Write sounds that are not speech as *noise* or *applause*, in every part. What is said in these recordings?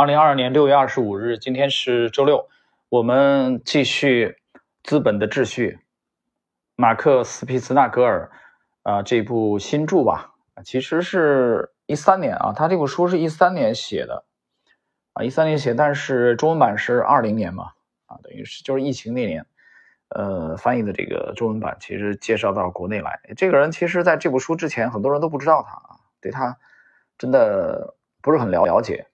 二零二二年六月二十五日，今天是周六，我们继续《资本的秩序》，马克·思皮茨纳格尔啊这部新著吧，其实是一三年啊，他这部书是一三年写的啊，一三年写，但是中文版是二零年嘛啊，等于是就是疫情那年，呃，翻译的这个中文版，其实介绍到国内来。这个人其实在这部书之前，很多人都不知道他啊，对他真的不是很了了解。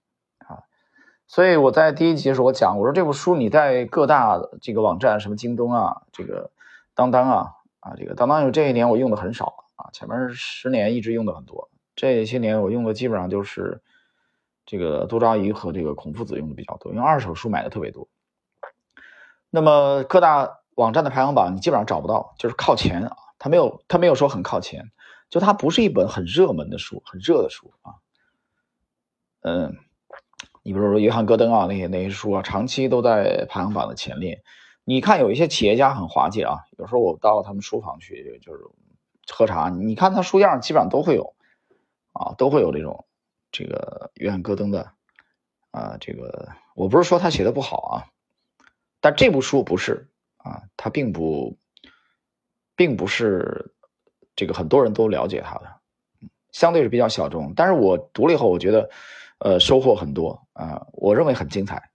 所以我在第一集的时候我讲，我说这部书你在各大这个网站，什么京东啊，这个当当啊，啊这个当当有这一年我用的很少啊，前面十年一直用的很多，这些年我用的基本上就是这个多抓鱼和这个孔夫子用的比较多，因为二手书买的特别多。那么各大网站的排行榜你基本上找不到，就是靠前啊，他没有他没有说很靠前，就它不是一本很热门的书，很热的书啊，嗯。你比如说约翰·戈登啊，那些那些书啊，长期都在排行榜的前列。你看有一些企业家很滑稽啊，有时候我到他们书房去就是喝茶，你看他书架上基本上都会有啊，都会有这种这个约翰·戈登的啊，这个我不是说他写的不好啊，但这部书不是啊，他并不并不是这个很多人都了解他的，相对是比较小众。但是我读了以后，我觉得。呃，收获很多啊，我认为很精彩。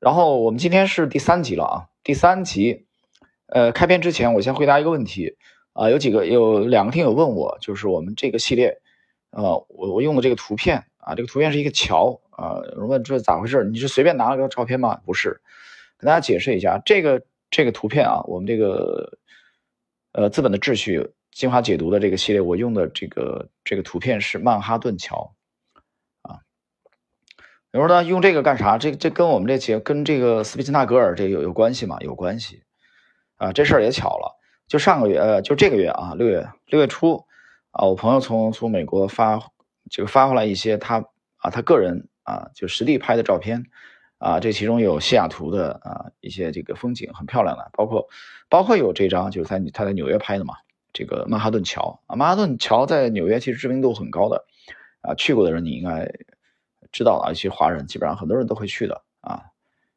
然后我们今天是第三集了啊，第三集，呃，开篇之前我先回答一个问题啊，有几个有两个听友问我，就是我们这个系列，呃，我我用的这个图片啊，这个图片是一个桥啊，问这咋回事？你是随便拿了个照片吗？不是，跟大家解释一下，这个这个图片啊，我们这个呃资本的秩序精华解读的这个系列，我用的这个这个图片是曼哈顿桥。有人说呢，用这个干啥？这这跟我们这节跟这个斯皮茨纳格尔这有有关系吗？有关系啊！这事儿也巧了，就上个月，呃，就这个月啊，六月六月初啊，我朋友从从美国发这个发回来一些他啊他个人啊就实地拍的照片啊，这其中有西雅图的啊一些这个风景很漂亮的，包括包括有这张就是在他在纽约拍的嘛，这个曼哈顿桥啊，曼哈顿桥在纽约其实知名度很高的啊，去过的人你应该。知道啊，一些华人基本上很多人都会去的啊，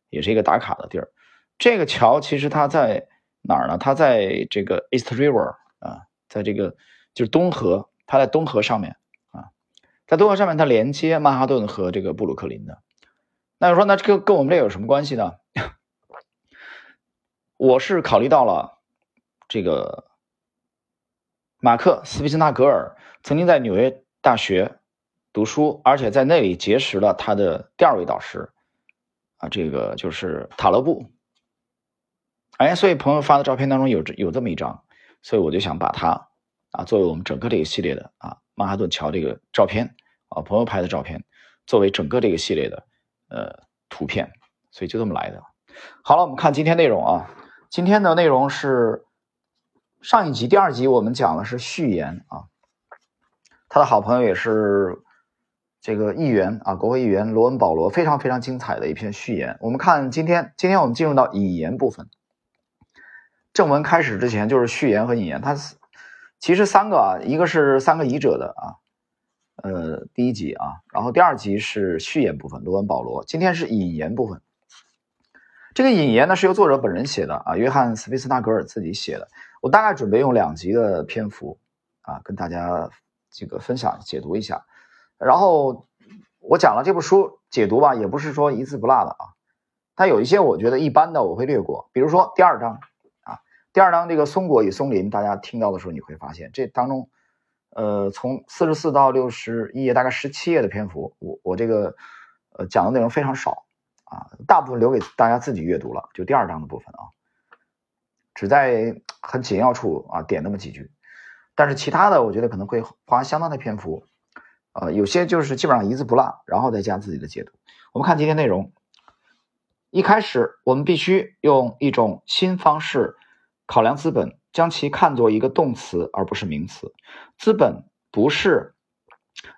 也是一个打卡的地儿。这个桥其实它在哪儿呢？它在这个 East River 啊，在这个就是东河，它在东河上面啊，在东河上面它连接曼哈顿和这个布鲁克林的。那你说那这个跟我们这有什么关系呢？*laughs* 我是考虑到了这个马克·斯皮斯纳格尔曾经在纽约大学。读书，而且在那里结识了他的第二位导师，啊，这个就是塔勒布。哎，所以朋友发的照片当中有这有这么一张，所以我就想把它啊作为我们整个这个系列的啊曼哈顿桥这个照片啊朋友拍的照片，作为整个这个系列的呃图片，所以就这么来的。好了，我们看今天内容啊，今天的内容是上一集第二集我们讲的是序言啊，他的好朋友也是。这个议员啊，国会议员罗恩·保罗非常非常精彩的一篇序言。我们看今天，今天我们进入到引言部分。正文开始之前就是序言和引言，它其实三个啊，一个是三个译者的啊，呃，第一集啊，然后第二集是序言部分，罗恩·保罗。今天是引言部分。这个引言呢是由作者本人写的啊，约翰·斯皮斯纳格尔自己写的。我大概准备用两集的篇幅啊，跟大家这个分享解读一下。然后我讲了这部书解读吧，也不是说一字不落的啊。它有一些我觉得一般的，我会略过。比如说第二章啊，第二章这个松果与松林，大家听到的时候你会发现，这当中，呃，从四十四到六十一页，大概十七页的篇幅，我我这个呃讲的内容非常少啊，大部分留给大家自己阅读了。就第二章的部分啊，只在很紧要处啊点那么几句，但是其他的我觉得可能会花相当的篇幅。呃，有些就是基本上一字不落，然后再加自己的解读。我们看今天内容，一开始我们必须用一种新方式考量资本，将其看作一个动词而不是名词。资本不是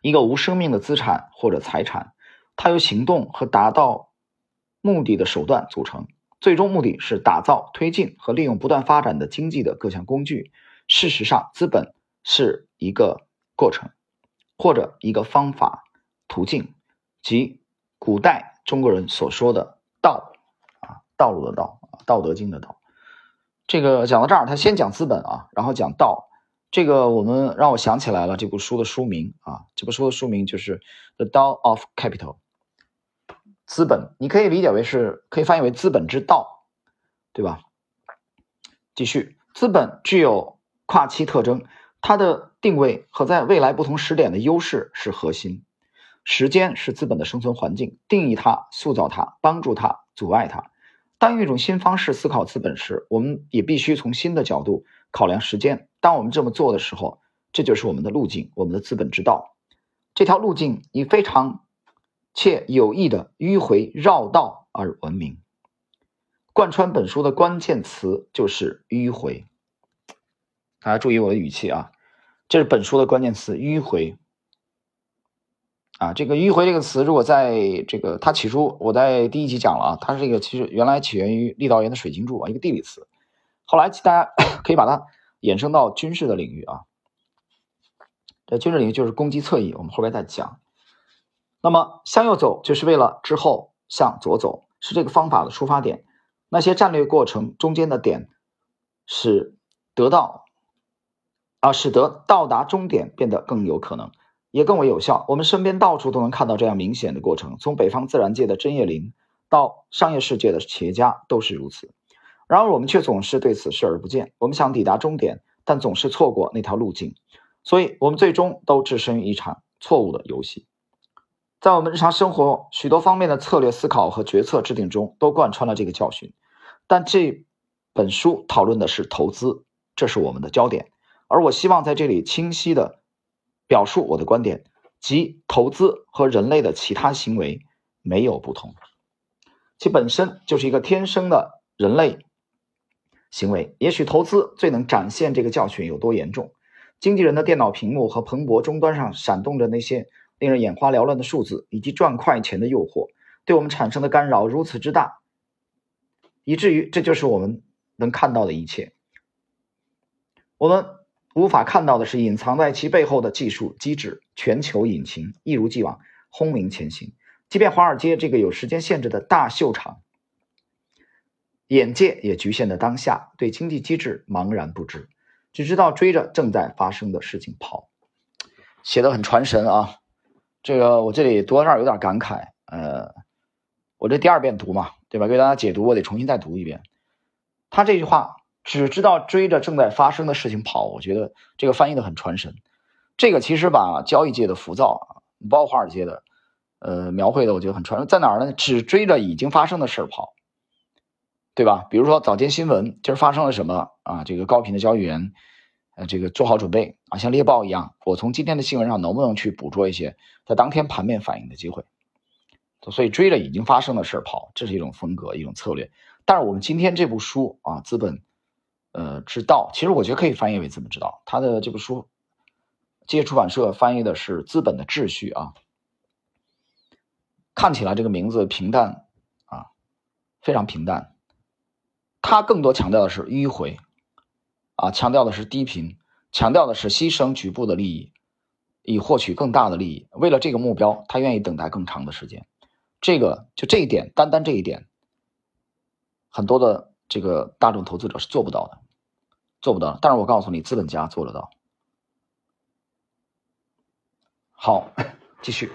一个无生命的资产或者财产，它由行动和达到目的的手段组成，最终目的是打造、推进和利用不断发展的经济的各项工具。事实上，资本是一个过程。或者一个方法途径，即古代中国人所说的道啊，道路的道，《道德经》的道。这个讲到这儿，他先讲资本啊，然后讲道。这个我们让我想起来了，这部书的书名啊，这部书的书名就是《The Dao of Capital》，资本，你可以理解为是可以翻译为资本之道，对吧？继续，资本具有跨期特征，它的定位和在未来不同时点的优势是核心。时间是资本的生存环境，定义它、塑造它、帮助它、阻碍它。当用一种新方式思考资本时，我们也必须从新的角度考量时间。当我们这么做的时候，这就是我们的路径，我们的资本之道。这条路径以非常且有益的迂回绕道而闻名。贯穿本书的关键词就是迂回。大家注意我的语气啊，这是本书的关键词——迂回。啊，这个迂回这个词，如果在这个它起初，我在第一集讲了啊，它是这个其实原来起源于郦道元的《水经注》啊，一个地理词，后来大家 *coughs* 可以把它衍生到军事的领域啊。这军事领域就是攻击侧翼，我们后边再讲。那么向右走就是为了之后向左走，是这个方法的出发点。那些战略过程中间的点，是得到啊，使得到达终点变得更有可能。也更为有效。我们身边到处都能看到这样明显的过程，从北方自然界的针叶林到商业世界的企业家都是如此。然而，我们却总是对此视而不见。我们想抵达终点，但总是错过那条路径，所以我们最终都置身于一场错误的游戏。在我们日常生活许多方面的策略思考和决策制定中，都贯穿了这个教训。但这本书讨论的是投资，这是我们的焦点。而我希望在这里清晰的。表述我的观点，即投资和人类的其他行为没有不同，其本身就是一个天生的人类行为。也许投资最能展现这个教训有多严重。经纪人的电脑屏幕和蓬勃终端上闪动着那些令人眼花缭乱的数字，以及赚快钱的诱惑，对我们产生的干扰如此之大，以至于这就是我们能看到的一切。我们。无法看到的是隐藏在其背后的技术机制。全球引擎一如既往轰鸣前行，即便华尔街这个有时间限制的大秀场，眼界也局限的当下，对经济机制茫然不知，只知道追着正在发生的事情跑。写的很传神啊！这个我这里读到这有点感慨。呃，我这第二遍读嘛，对吧？给大家解读，我得重新再读一遍。他这句话。只知道追着正在发生的事情跑，我觉得这个翻译的很传神。这个其实把交易界的浮躁啊，包括华尔街的，呃，描绘的我觉得很传神。在哪儿呢？只追着已经发生的事儿跑，对吧？比如说早间新闻，今儿发生了什么啊？这个高频的交易员，呃，这个做好准备啊，像猎豹一样，我从今天的新闻上能不能去捕捉一些在当天盘面反应的机会？所以追着已经发生的事儿跑，这是一种风格，一种策略。但是我们今天这部书啊，资本。呃，之道，其实我觉得可以翻译为资本之道。他的这部书，机械出版社翻译的是资本的秩序啊。看起来这个名字平淡啊，非常平淡。他更多强调的是迂回啊，强调的是低频，强调的是牺牲局部的利益，以获取更大的利益。为了这个目标，他愿意等待更长的时间。这个就这一点，单单这一点，很多的这个大众投资者是做不到的。做不到，但是我告诉你，资本家做得到。好，继续。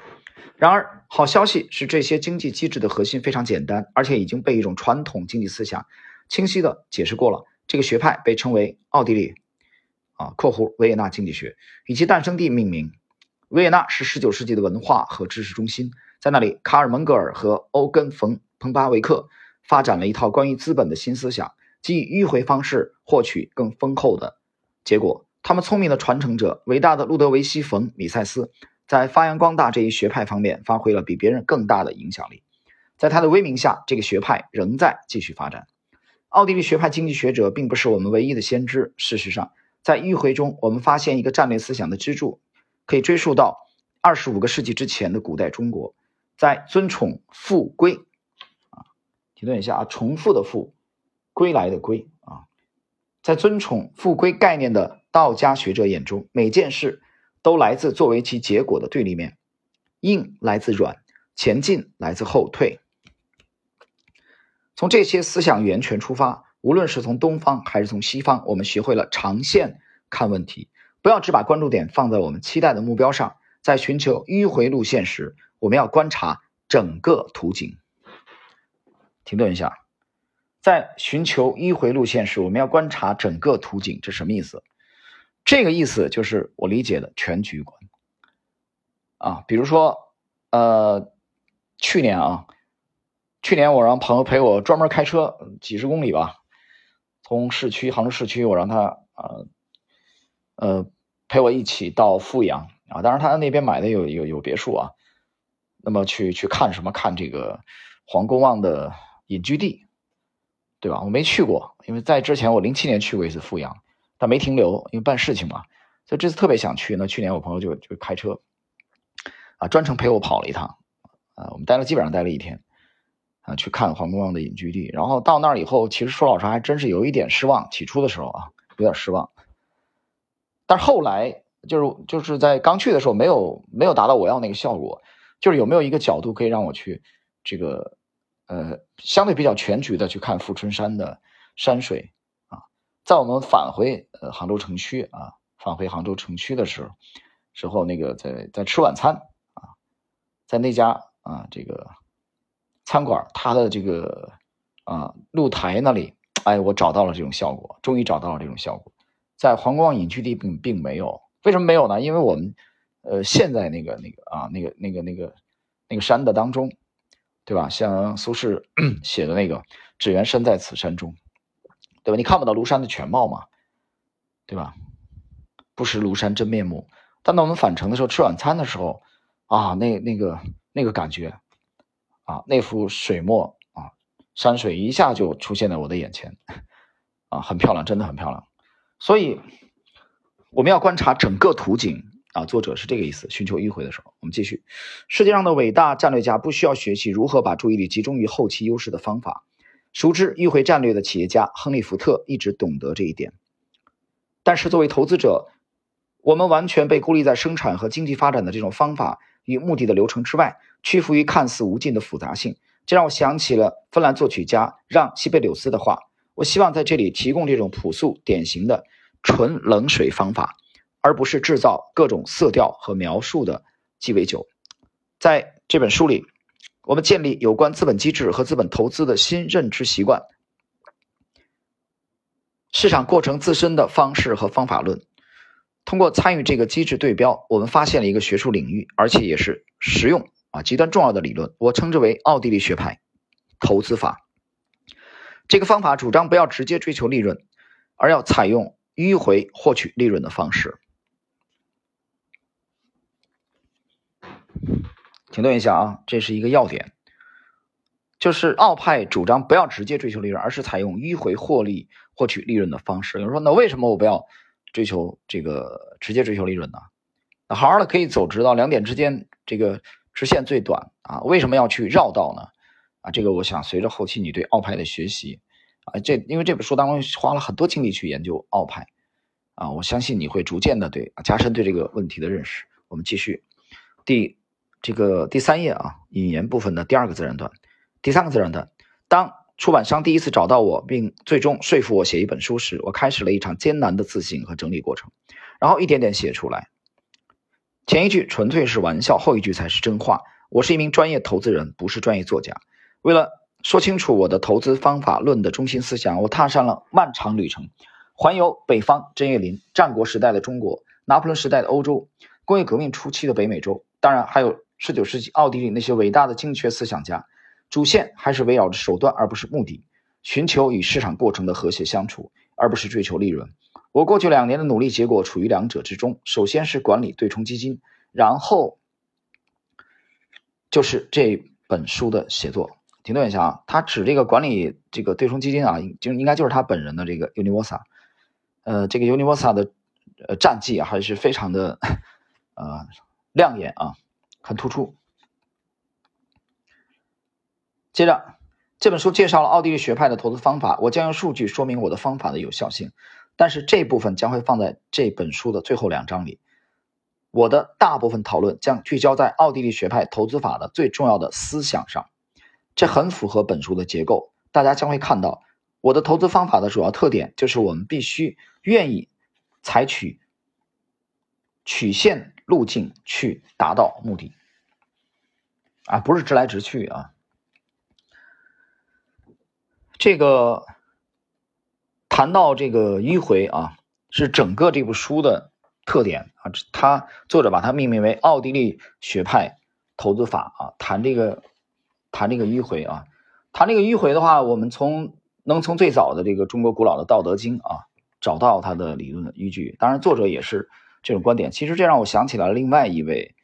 然而，好消息是，这些经济机制的核心非常简单，而且已经被一种传统经济思想清晰的解释过了。这个学派被称为奥地利啊（括弧维也纳经济学），以其诞生地命名。维也纳是19世纪的文化和知识中心，在那里，卡尔·蒙格尔和欧根·冯·彭巴维克发展了一套关于资本的新思想。即迂回方式获取更丰厚的结果。他们聪明的传承者，伟大的路德维希·冯·米塞斯，在发扬光大这一学派方面发挥了比别人更大的影响力。在他的威名下，这个学派仍在继续发展。奥地利学派经济学者并不是我们唯一的先知。事实上，在迂回中，我们发现一个战略思想的支柱，可以追溯到二十五个世纪之前的古代中国。在尊崇复归啊，停顿一下啊，重复的复。归来的归，在尊崇复归概念的道家学者眼中，每件事都来自作为其结果的对立面，硬来自软，前进来自后退。从这些思想源泉出发，无论是从东方还是从西方，我们学会了长线看问题，不要只把关注点放在我们期待的目标上。在寻求迂回路线时，我们要观察整个图景。停顿一下，在寻求迂回路线时，我们要观察整个图景，这什么意思？这个意思就是我理解的全局观啊。比如说，呃，去年啊，去年我让朋友陪我专门开车几十公里吧，从市区杭州市区，我让他呃呃陪我一起到富阳。啊，当然他那边买的有有有别墅啊，那么去去看什么？看这个黄公望的隐居地，对吧？我没去过，因为在之前我零七年去过一次富阳，但没停留，因为办事情嘛。所以这次特别想去。那去年我朋友就就开车啊，专程陪我跑了一趟啊，我们待了基本上待了一天啊，去看黄公望的隐居地。然后到那儿以后，其实说老实话，还真是有一点失望。起初的时候啊，有点失望，但是后来。就是就是在刚去的时候没有没有达到我要那个效果，就是有没有一个角度可以让我去这个呃相对比较全局的去看富春山的山水啊，在我们返回呃杭州城区啊返回杭州城区的时候时候那个在在吃晚餐啊，在那家啊这个餐馆它的这个啊露台那里，哎我找到了这种效果，终于找到了这种效果，在黄光隐居地并并没有。为什么没有呢？因为我们，呃，现在那个那个啊，那个那个那个那个山的当中，对吧？像苏轼 *clears throat* 写的那个“只缘身在此山中”，对吧？你看不到庐山的全貌嘛，对吧？不识庐山真面目。但当我们返程的时候，吃晚餐的时候，啊，那那个那个感觉，啊，那幅水墨啊，山水一下就出现在我的眼前，啊，很漂亮，真的很漂亮。所以。我们要观察整个图景啊，作者是这个意思。寻求迂回的时候，我们继续。世界上的伟大战略家不需要学习如何把注意力集中于后期优势的方法。熟知迂回战略的企业家亨利·福特一直懂得这一点。但是作为投资者，我们完全被孤立在生产和经济发展的这种方法与目的的流程之外，屈服于看似无尽的复杂性。这让我想起了芬兰作曲家让·西贝柳斯的话。我希望在这里提供这种朴素典型的。纯冷水方法，而不是制造各种色调和描述的鸡尾酒。在这本书里，我们建立有关资本机制和资本投资的新认知习惯，市场过程自身的方式和方法论。通过参与这个机制对标，我们发现了一个学术领域，而且也是实用啊极端重要的理论。我称之为奥地利学派投资法。这个方法主张不要直接追求利润，而要采用。迂回获取利润的方式。停顿一下啊，这是一个要点，就是奥派主张不要直接追求利润，而是采用迂回获利获取利润的方式。有人说，那为什么我不要追求这个直接追求利润呢？那好好的可以走直道，两点之间这个直线最短啊，为什么要去绕道呢？啊，这个我想随着后期你对奥派的学习。啊，这因为这本书当中花了很多精力去研究奥派，啊，我相信你会逐渐的对加深对这个问题的认识。我们继续，第这个第三页啊，引言部分的第二个自然段，第三个自然段。当出版商第一次找到我，并最终说服我写一本书时，我开始了一场艰难的自省和整理过程，然后一点点写出来。前一句纯粹是玩笑，后一句才是真话。我是一名专业投资人，不是专业作家。为了说清楚我的投资方法论的中心思想，我踏上了漫长旅程，环游北方针叶林、战国时代的中国、拿破仑时代的欧洲、工业革命初期的北美洲，当然还有十九世纪奥地利那些伟大的精确思想家。主线还是围绕着手段而不是目的，寻求与市场过程的和谐相处，而不是追求利润。我过去两年的努力结果处于两者之中，首先是管理对冲基金，然后就是这本书的写作。停顿一下啊，他指这个管理这个对冲基金啊，就应该就是他本人的这个 Universa，呃，这个 Universa 的呃战绩还是非常的 *laughs* 呃亮眼啊，很突出。接着，这本书介绍了奥地利学派的投资方法，我将用数据说明我的方法的有效性，但是这部分将会放在这本书的最后两章里。我的大部分讨论将聚焦在奥地利学派投资法的最重要的思想上，这很符合本书的结构。大家将会看到，我的投资方法的主要特点就是我们必须愿意采取曲线路径去达到目的，啊，不是直来直去啊。这个谈到这个迂回啊，是整个这部书的。特点啊，他作者把它命名为奥地利学派投资法啊，谈这个谈这个迂回啊，谈这个迂回的话，我们从能从最早的这个中国古老的《道德经》啊找到它的理论的依据。当然，作者也是这种观点。其实这让我想起来另外一位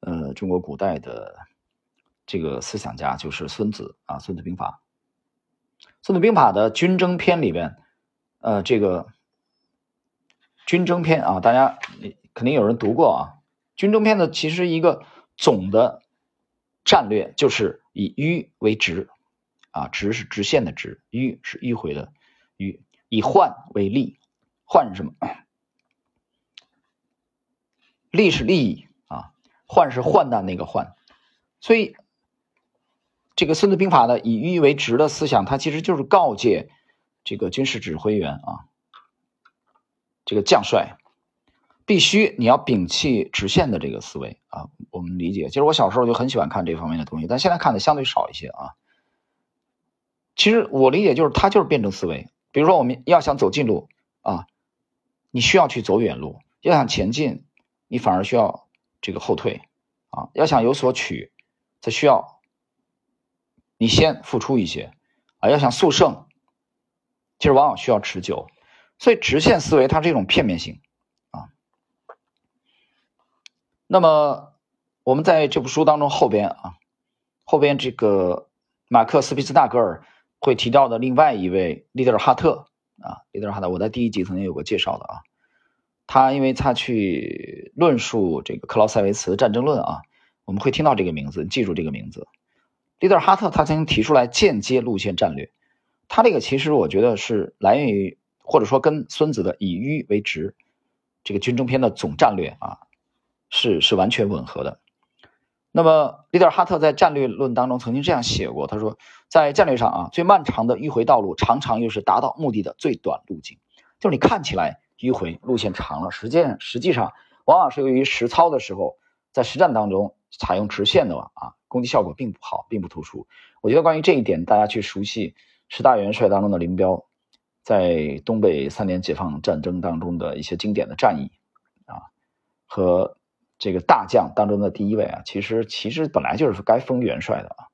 呃中国古代的这个思想家，就是孙子啊，《孙子兵法》。《孙子兵法》的军争篇里边，呃，这个。军争篇啊，大家肯定有人读过啊。军争篇的其实一个总的战略就是以迂为直啊，直是直线的直，迂是迂回的迂，以换为利，换是什么？历史利益啊，患是患难那个患。所以这个《孙子兵法》的以迂为直的思想，它其实就是告诫这个军事指挥员啊。这个将帅必须你要摒弃直线的这个思维啊！我们理解，其实我小时候就很喜欢看这方面的东西，但现在看的相对少一些啊。其实我理解就是它就是辩证思维。比如说我们要想走近路啊，你需要去走远路；要想前进，你反而需要这个后退啊。要想有所取，则需要你先付出一些啊。要想速胜，其实往往需要持久。所以直线思维它是一种片面性啊。那么我们在这部书当中后边啊，后边这个马克思·皮斯纳格尔会提到的另外一位利德尔哈特啊，利德尔哈特，我在第一集曾经有过介绍的啊。他因为他去论述这个克劳塞维茨战争论啊，我们会听到这个名字，记住这个名字。利德尔哈特他曾经提出来间接路线战略，他这个其实我觉得是来源于。或者说跟孙子的以迂为直这个军争篇的总战略啊，是是完全吻合的。那么，利德尔哈特在战略论当中曾经这样写过，他说，在战略上啊，最漫长的迂回道路，常常又是达到目的的最短路径。就是你看起来迂回路线长了，实践实际上往往是由于实操的时候，在实战当中采用直线的啊，攻击效果并不好，并不突出。我觉得关于这一点，大家去熟悉十大元帅当中的林彪。在东北三年解放战争当中的一些经典的战役啊，和这个大将当中的第一位啊，其实其实本来就是该封元帅的啊，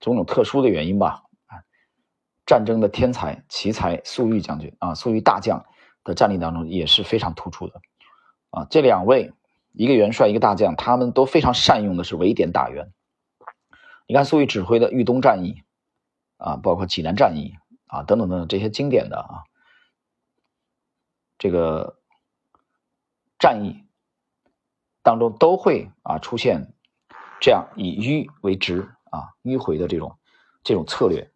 种种特殊的原因吧啊，战争的天才奇才粟裕将军啊，粟裕大将的战力当中也是非常突出的啊，这两位一个元帅一个大将，他们都非常善用的是围点打援。你看粟裕指挥的豫东战役啊，包括济南战役。啊，等等等等，这些经典的啊，这个战役当中都会啊出现这样以迂为直啊迂回的这种这种策略。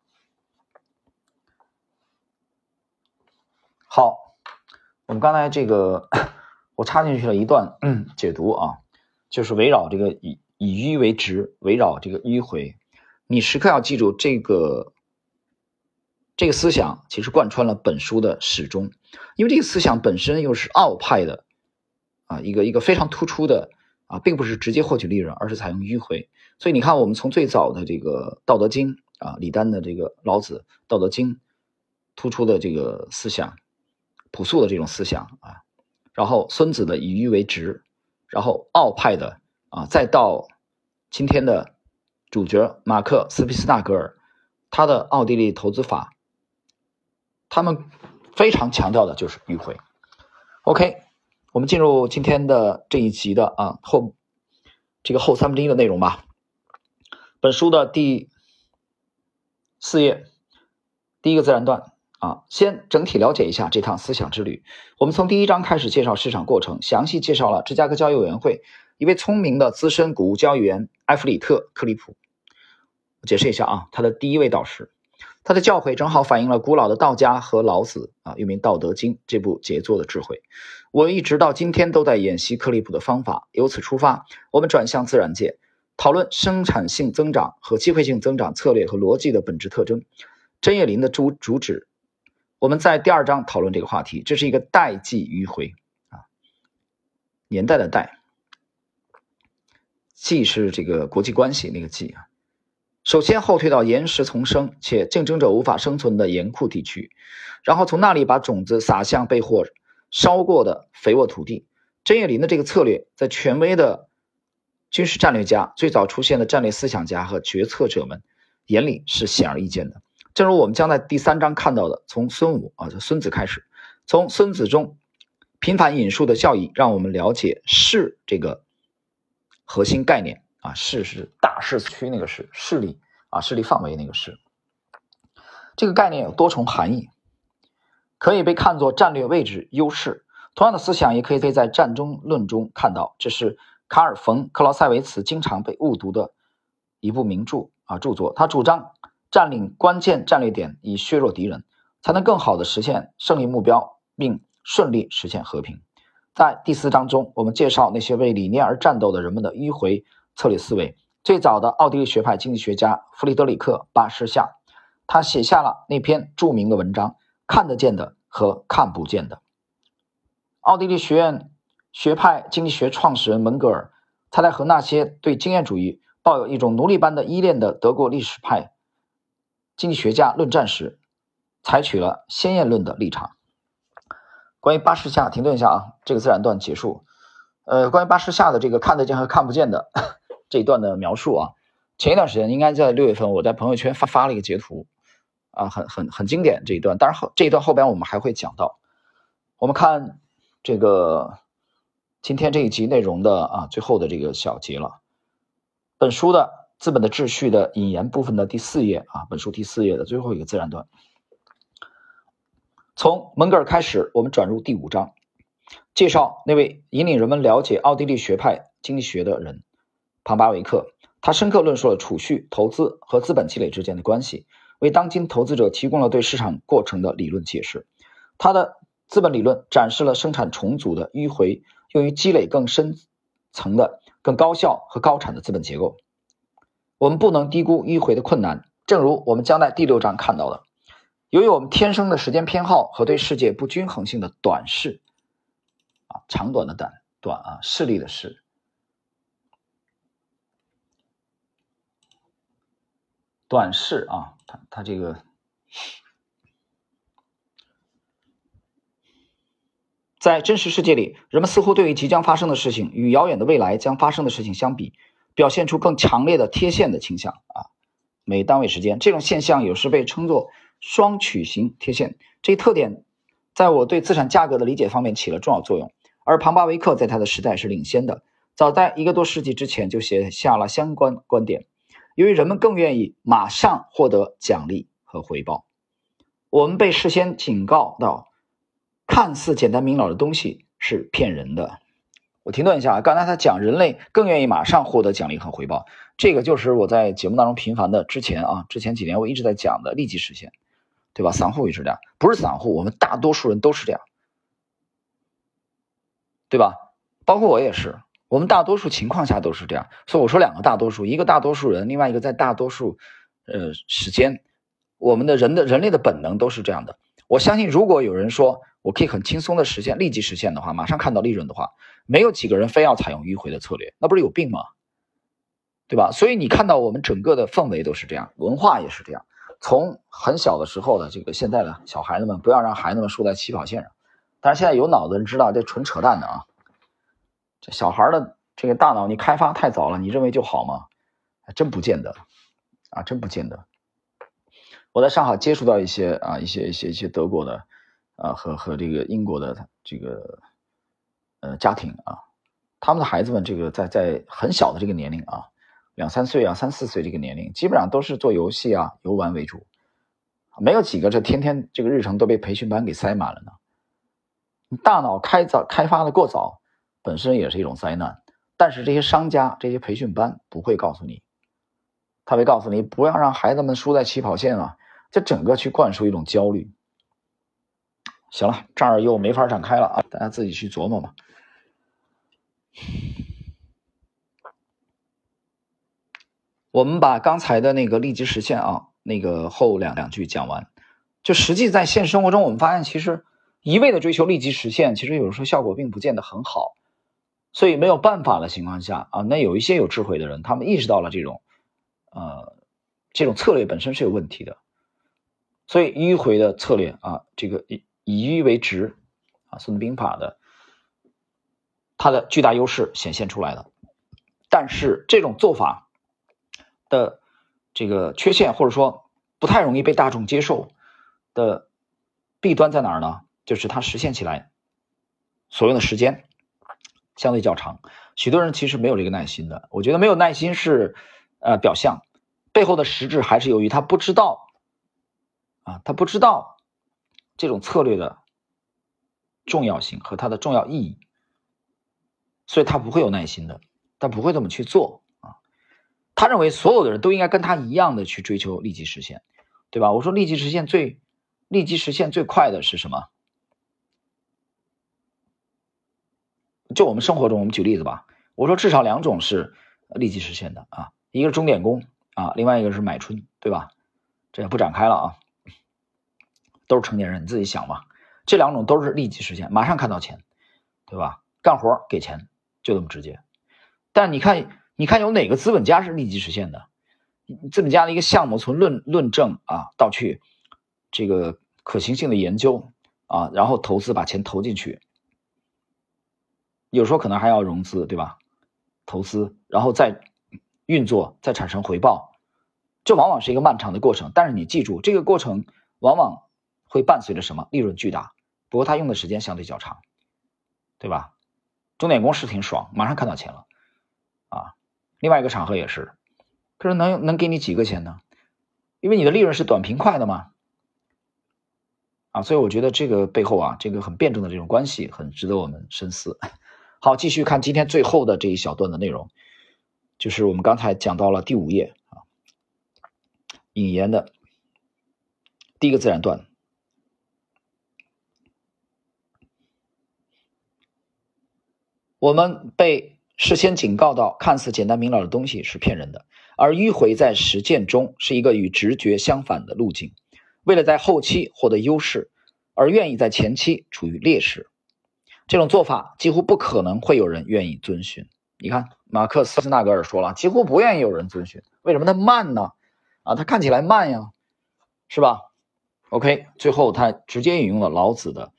好，我们刚才这个我插进去了一段解读啊，就是围绕这个以以迂为直，围绕这个迂回，你时刻要记住这个。这个思想其实贯穿了本书的始终，因为这个思想本身又是奥派的啊，一个一个非常突出的啊，并不是直接获取利润，而是采用迂回。所以你看，我们从最早的这个《道德经》啊，李丹的这个老子《道德经》突出的这个思想，朴素的这种思想啊，然后孙子的以迂为直，然后奥派的啊，再到今天的主角马克思·皮斯纳格尔他的奥地利投资法。他们非常强调的就是迂回。OK，我们进入今天的这一集的啊后这个后三分之一的内容吧。本书的第四页第一个自然段啊，先整体了解一下这趟思想之旅。我们从第一章开始介绍市场过程，详细介绍了芝加哥交易委员会一位聪明的资深谷物交易员埃弗里特·克里普。解释一下啊，他的第一位导师。他的教诲正好反映了古老的道家和老子啊，又名《道德经》这部杰作的智慧。我一直到今天都在演习克利普的方法。由此出发，我们转向自然界，讨论生产性增长和机会性增长策略和逻辑的本质特征。针叶林的主主旨，我们在第二章讨论这个话题。这是一个代际迂回啊，年代的代，际是这个国际关系那个际啊。首先后退到岩石丛生且竞争者无法生存的严酷地区，然后从那里把种子撒向被火烧过的肥沃土地。针叶林的这个策略，在权威的军事战略家、最早出现的战略思想家和决策者们眼里是显而易见的。正如我们将在第三章看到的，从孙武啊，孙子开始，从孙子中频繁引述的教义，让我们了解势这个核心概念。啊，势是大势区那个势，势力啊，势力范围那个势。这个概念有多重含义，可以被看作战略位置优势。同样的思想也可以在战争论中看到。这是卡尔·冯·克劳塞维茨经常被误读的一部名著啊，著作。他主张占领关键战略点，以削弱敌人，才能更好的实现胜利目标，并顺利实现和平。在第四章中，我们介绍那些为理念而战斗的人们的迂回。策略思维最早的奥地利学派经济学家弗里德里克·巴士夏，他写下了那篇著名的文章《看得见的和看不见的》。奥地利学院学派经济学创始人门格尔，他在和那些对经验主义抱有一种奴隶般的依恋的德国历史派经济学家论战时，采取了先验论的立场。关于巴士下，停顿一下啊，这个自然段结束。呃，关于巴士下的这个看得见和看不见的。*laughs* 这一段的描述啊，前一段时间应该在六月份，我在朋友圈发发了一个截图，啊，很很很经典这一段。当然后这一段后边我们还会讲到。我们看这个今天这一集内容的啊最后的这个小节了。本书的《资本的秩序》的引言部分的第四页啊，本书第四页的最后一个自然段。从门格尔开始，我们转入第五章，介绍那位引领人们了解奥地利学派经济学的人。庞巴维克，他深刻论述了储蓄、投资和资本积累之间的关系，为当今投资者提供了对市场过程的理论解释。他的资本理论展示了生产重组的迂回，用于积累更深层的、更高效和高产的资本结构。我们不能低估迂回的困难，正如我们将在第六章看到的。由于我们天生的时间偏好和对世界不均衡性的短视，啊，长短的短短啊，视力的视。短视啊，他他这个，在真实世界里，人们似乎对于即将发生的事情与遥远的未来将发生的事情相比，表现出更强烈的贴现的倾向啊。每单位时间，这种现象有时被称作双曲型贴现。这一特点在我对资产价格的理解方面起了重要作用。而庞巴维克在他的时代是领先的，早在一个多世纪之前就写下了相关观点。由于人们更愿意马上获得奖励和回报，我们被事先警告到，看似简单明了的东西是骗人的。我停顿一下，刚才他讲人类更愿意马上获得奖励和回报，这个就是我在节目当中频繁的之前啊，之前几年我一直在讲的立即实现，对吧？散户也是这样，不是散户，我们大多数人都是这样，对吧？包括我也是。我们大多数情况下都是这样，所以我说两个大多数，一个大多数人，另外一个在大多数，呃，时间，我们的人的人类的本能都是这样的。我相信，如果有人说我可以很轻松的实现立即实现的话，马上看到利润的话，没有几个人非要采用迂回的策略，那不是有病吗？对吧？所以你看到我们整个的氛围都是这样，文化也是这样。从很小的时候的这个现在的小孩子们，不要让孩子们输在起跑线上。但是现在有脑子人知道这纯扯淡的啊。这小孩的这个大脑，你开发太早了，你认为就好吗？还真不见得啊，真不见得。我在上海接触到一些啊，一些一些一些德国的啊和和这个英国的这个呃家庭啊，他们的孩子们这个在在很小的这个年龄啊，两三岁啊，三四岁这个年龄，基本上都是做游戏啊、游玩为主，没有几个这天天这个日程都被培训班给塞满了呢。大脑开早开发的过早。本身也是一种灾难，但是这些商家、这些培训班不会告诉你，他会告诉你不要让孩子们输在起跑线啊，这整个去灌输一种焦虑。行了，这儿又没法展开了啊，大家自己去琢磨吧。我们把刚才的那个立即实现啊，那个后两两句讲完，就实际在现实生活中，我们发现其实一味的追求立即实现，其实有时候效果并不见得很好。所以没有办法的情况下啊，那有一些有智慧的人，他们意识到了这种，呃，这种策略本身是有问题的。所以迂回的策略啊，这个以迂为直啊，《孙子兵法》的它的巨大优势显现出来了。但是这种做法。的这个缺陷，或者说不太容易被大众接受的弊端在哪儿呢？就是它实现起来所用的时间相对较长，许多人其实没有这个耐心的。我觉得没有耐心是呃表象，背后的实质还是由于他不知道啊，他不知道这种策略的重要性和它的重要意义，所以他不会有耐心的，他不会这么去做啊。他认为所有的人都应该跟他一样的去追求立即实现，对吧？我说立即实现最立即实现最快的是什么？就我们生活中，我们举例子吧。我说至少两种是立即实现的啊，一个是钟点工啊，另外一个是买春，对吧？这也不展开了啊，都是成年人，你自己想吧。这两种都是立即实现，马上看到钱，对吧？干活给钱，就这么直接。但你看。你看有哪个资本家是立即实现的？资本家的一个项目从论论证啊，到去这个可行性的研究啊，然后投资把钱投进去，有时候可能还要融资，对吧？投资然后再运作，再产生回报，这往往是一个漫长的过程。但是你记住，这个过程往往会伴随着什么？利润巨大。不过他用的时间相对较长，对吧？钟点工是挺爽，马上看到钱了啊。另外一个场合也是，可是能能给你几个钱呢？因为你的利润是短平快的嘛，啊，所以我觉得这个背后啊，这个很辩证的这种关系很值得我们深思。好，继续看今天最后的这一小段的内容，就是我们刚才讲到了第五页啊，引言的第一个自然段，我们被。事先警告到，看似简单明了的东西是骗人的，而迂回在实践中是一个与直觉相反的路径。为了在后期获得优势，而愿意在前期处于劣势，这种做法几乎不可能会有人愿意遵循。你看，马克思·纳格尔说了，几乎不愿意有人遵循。为什么？他慢呢？啊，他看起来慢呀，是吧？OK，最后他直接引用了老子的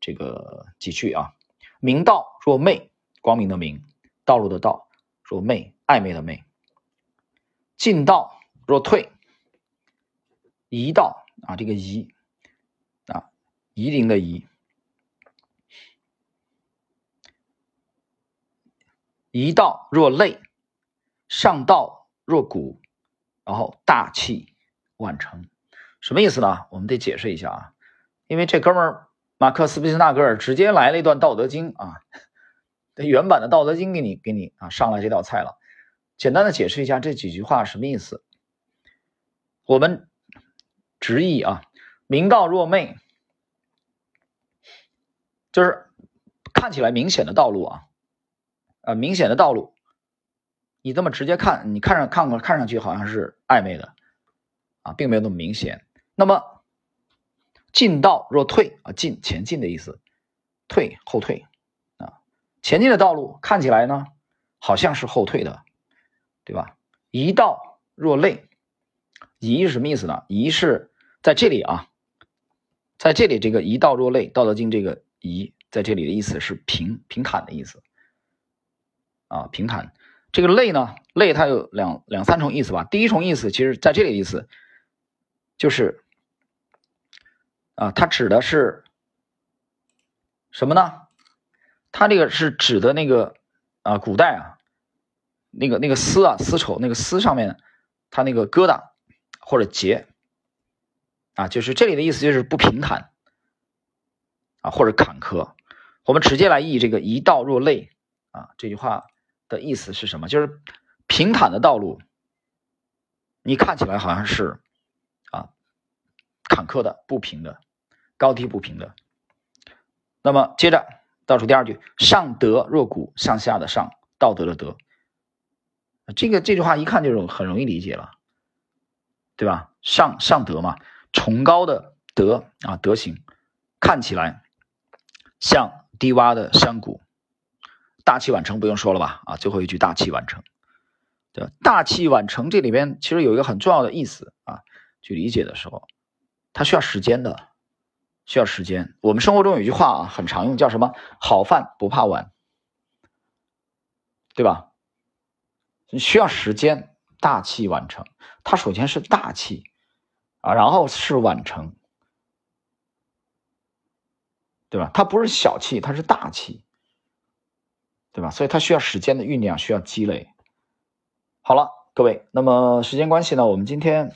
这个几句啊：“明道若昧，光明的明。”道路的道，若昧，暧昧的昧；进道若退，夷道啊，这个夷啊，夷陵的夷；夷道若累，上道若谷，然后大器晚成，什么意思呢？我们得解释一下啊，因为这哥们儿马克思·毕斯纳格尔直接来了一段《道德经》啊。原版的《道德经》给你给你啊上来这道菜了，简单的解释一下这几句话什么意思。我们直译啊，明道若昧，就是看起来明显的道路啊，呃，明显的道路，你这么直接看，你看上看过看上去好像是暧昧的啊，并没有那么明显。那么进道若退啊，进前进的意思，退后退。前进的道路看起来呢，好像是后退的，对吧？一道若累，夷是什么意思呢？夷是在这里啊，在这里这个一道若累，《道德经》这个夷在这里的意思是平平坦的意思啊，平坦。这个累呢，累它有两两三重意思吧。第一重意思，其实在这里的意思就是啊，它指的是什么呢？它这个是指的那个啊，古代啊，那个那个丝啊，丝绸那个丝上面，它那个疙瘩或者结啊，就是这里的意思就是不平坦啊，或者坎坷。我们直接来译这个“一道若累”啊，这句话的意思是什么？就是平坦的道路，你看起来好像是啊坎坷的、不平的、高低不平的。那么接着倒数第二句：“上德若谷，向下的上，道德的德。”这个这句话一看就很容易理解了，对吧？上上德嘛，崇高的德啊，德行，看起来像低洼的山谷。大器晚成不用说了吧？啊，最后一句大器晚成，对吧？大器晚成这里边其实有一个很重要的意思啊，去理解的时候，它需要时间的，需要时间。我们生活中有句话啊，很常用，叫什么？好饭不怕晚，对吧？需要时间，大器晚成。它首先是大器啊，然后是晚成，对吧？它不是小气，它是大气。对吧？所以它需要时间的酝酿，需要积累。好了，各位，那么时间关系呢，我们今天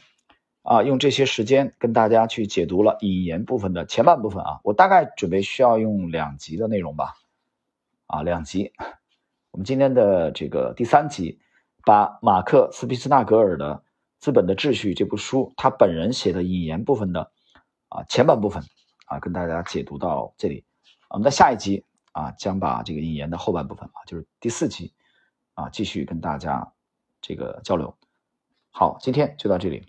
啊用这些时间跟大家去解读了引言部分的前半部分啊，我大概准备需要用两集的内容吧，啊两集。我们今天的这个第三集，把马克·斯皮斯纳格尔的《资本的秩序》这部书他本人写的引言部分的啊前半部分啊跟大家解读到这里。我们在下一集。啊，将把这个引言的后半部分啊，就是第四集，啊，继续跟大家这个交流。好，今天就到这里。